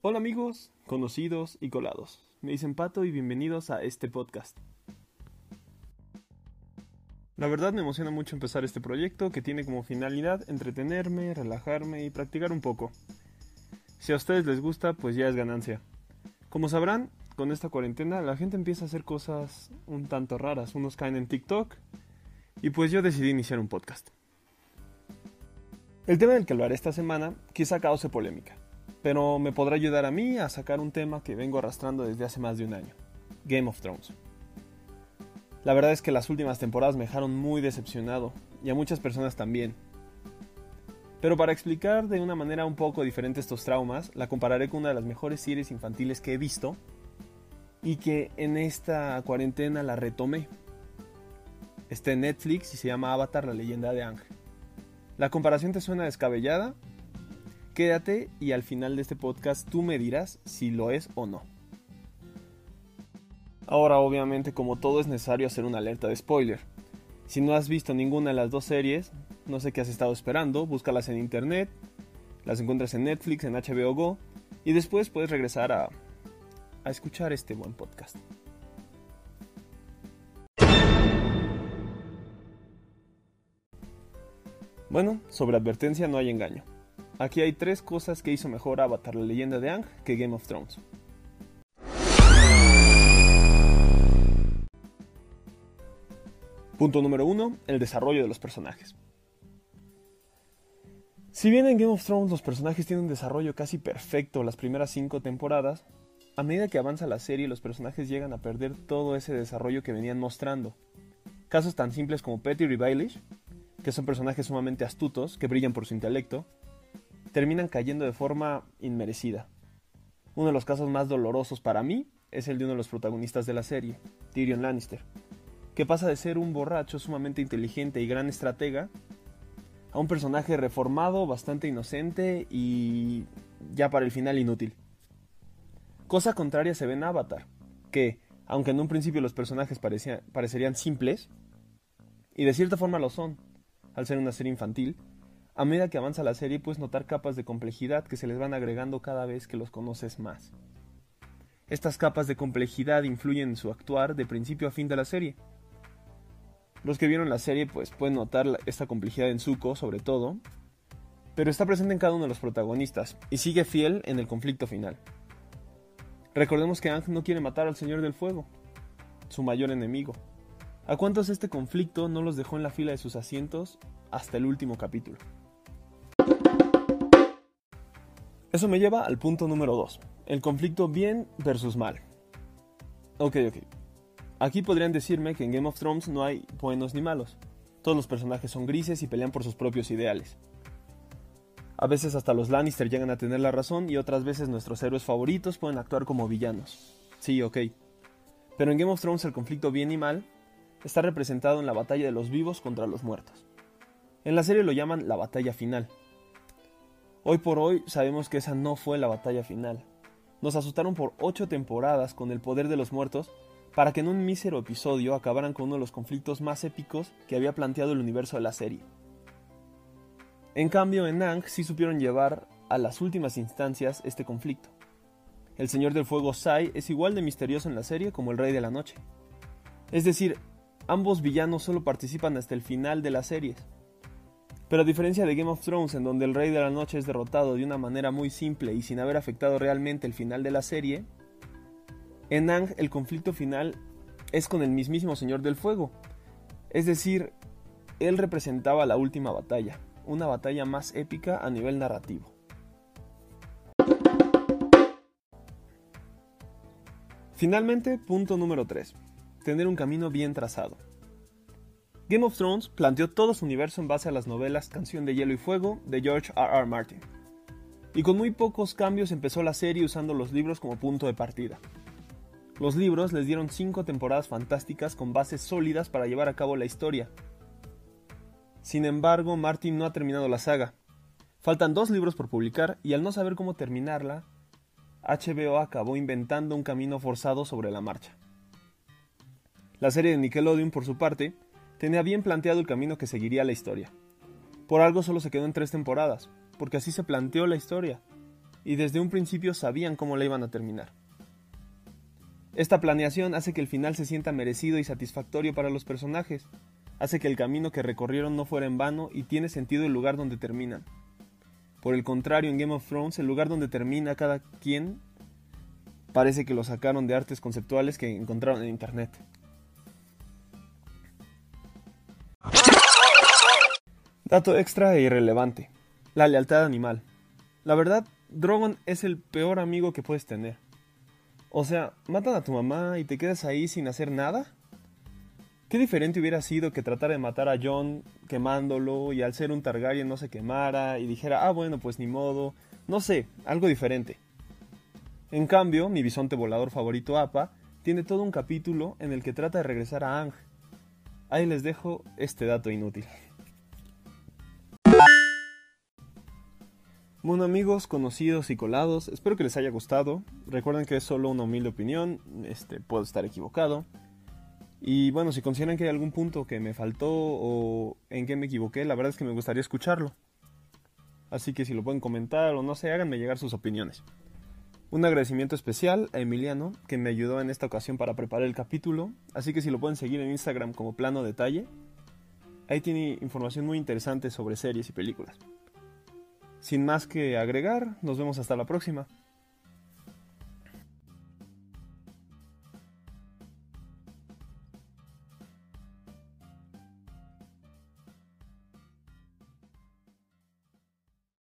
Hola amigos, conocidos y colados. Me dicen Pato y bienvenidos a este podcast. La verdad me emociona mucho empezar este proyecto que tiene como finalidad entretenerme, relajarme y practicar un poco. Si a ustedes les gusta, pues ya es ganancia. Como sabrán, con esta cuarentena la gente empieza a hacer cosas un tanto raras. Unos caen en TikTok y pues yo decidí iniciar un podcast. El tema del que hablaré esta semana quizá cause polémica, pero me podrá ayudar a mí a sacar un tema que vengo arrastrando desde hace más de un año, Game of Thrones. La verdad es que las últimas temporadas me dejaron muy decepcionado, y a muchas personas también. Pero para explicar de una manera un poco diferente estos traumas, la compararé con una de las mejores series infantiles que he visto y que en esta cuarentena la retomé. Está en Netflix y se llama Avatar, la leyenda de Ángel. La comparación te suena descabellada. Quédate y al final de este podcast tú me dirás si lo es o no. Ahora obviamente como todo es necesario hacer una alerta de spoiler. Si no has visto ninguna de las dos series, no sé qué has estado esperando, búscalas en internet, las encuentras en Netflix, en HBO Go y después puedes regresar a, a escuchar este buen podcast. Bueno, sobre advertencia no hay engaño. Aquí hay tres cosas que hizo mejor Avatar la leyenda de Ang que Game of Thrones. Punto número uno, el desarrollo de los personajes. Si bien en Game of Thrones los personajes tienen un desarrollo casi perfecto las primeras cinco temporadas, a medida que avanza la serie los personajes llegan a perder todo ese desarrollo que venían mostrando. Casos tan simples como Petty y que son personajes sumamente astutos, que brillan por su intelecto, terminan cayendo de forma inmerecida. Uno de los casos más dolorosos para mí es el de uno de los protagonistas de la serie, Tyrion Lannister, que pasa de ser un borracho sumamente inteligente y gran estratega a un personaje reformado, bastante inocente y ya para el final inútil. Cosa contraria se ve en Avatar, que, aunque en un principio los personajes parecerían simples, y de cierta forma lo son, al ser una serie infantil, a medida que avanza la serie puedes notar capas de complejidad que se les van agregando cada vez que los conoces más. Estas capas de complejidad influyen en su actuar de principio a fin de la serie, los que vieron la serie pues pueden notar esta complejidad en Zuko sobre todo, pero está presente en cada uno de los protagonistas y sigue fiel en el conflicto final. Recordemos que Ang no quiere matar al Señor del Fuego, su mayor enemigo. ¿A cuántos este conflicto no los dejó en la fila de sus asientos hasta el último capítulo? Eso me lleva al punto número 2, el conflicto bien versus mal. Ok, ok, Aquí podrían decirme que en Game of Thrones no hay buenos ni malos. Todos los personajes son grises y pelean por sus propios ideales. A veces hasta los Lannister llegan a tener la razón y otras veces nuestros héroes favoritos pueden actuar como villanos. Sí, ok. Pero en Game of Thrones el conflicto bien y mal está representado en la batalla de los vivos contra los muertos. En la serie lo llaman la batalla final. Hoy por hoy sabemos que esa no fue la batalla final. Nos asustaron por ocho temporadas con el poder de los muertos para que en un mísero episodio acabaran con uno de los conflictos más épicos que había planteado el universo de la serie. En cambio, en Ang sí supieron llevar a las últimas instancias este conflicto. El Señor del Fuego Sai es igual de misterioso en la serie como el Rey de la Noche. Es decir, ambos villanos solo participan hasta el final de las series. Pero a diferencia de Game of Thrones, en donde el Rey de la Noche es derrotado de una manera muy simple y sin haber afectado realmente el final de la serie, en Ang el conflicto final es con el mismísimo Señor del Fuego. Es decir, él representaba la última batalla, una batalla más épica a nivel narrativo. Finalmente, punto número 3. Tener un camino bien trazado. Game of Thrones planteó todo su universo en base a las novelas Canción de Hielo y Fuego de George R. R. Martin. Y con muy pocos cambios empezó la serie usando los libros como punto de partida. Los libros les dieron cinco temporadas fantásticas con bases sólidas para llevar a cabo la historia. Sin embargo, Martin no ha terminado la saga. Faltan dos libros por publicar y al no saber cómo terminarla, HBO acabó inventando un camino forzado sobre la marcha. La serie de Nickelodeon, por su parte, tenía bien planteado el camino que seguiría la historia. Por algo solo se quedó en tres temporadas, porque así se planteó la historia, y desde un principio sabían cómo la iban a terminar. Esta planeación hace que el final se sienta merecido y satisfactorio para los personajes, hace que el camino que recorrieron no fuera en vano y tiene sentido el lugar donde terminan. Por el contrario, en Game of Thrones, el lugar donde termina cada quien parece que lo sacaron de artes conceptuales que encontraron en internet. Dato extra e irrelevante. La lealtad animal. La verdad, Drogon es el peor amigo que puedes tener. O sea, matan a tu mamá y te quedas ahí sin hacer nada. Qué diferente hubiera sido que tratara de matar a Jon quemándolo y al ser un Targaryen no se quemara y dijera, ah bueno, pues ni modo. No sé, algo diferente. En cambio, mi bisonte volador favorito Appa tiene todo un capítulo en el que trata de regresar a Ang. Ahí les dejo este dato inútil. Bueno amigos, conocidos y colados, espero que les haya gustado. Recuerden que es solo una humilde opinión, este, puedo estar equivocado. Y bueno, si consideran que hay algún punto que me faltó o en que me equivoqué, la verdad es que me gustaría escucharlo. Así que si lo pueden comentar o no sé, háganme llegar sus opiniones. Un agradecimiento especial a Emiliano, que me ayudó en esta ocasión para preparar el capítulo. Así que si lo pueden seguir en Instagram como plano detalle, ahí tiene información muy interesante sobre series y películas. Sin más que agregar, nos vemos hasta la próxima.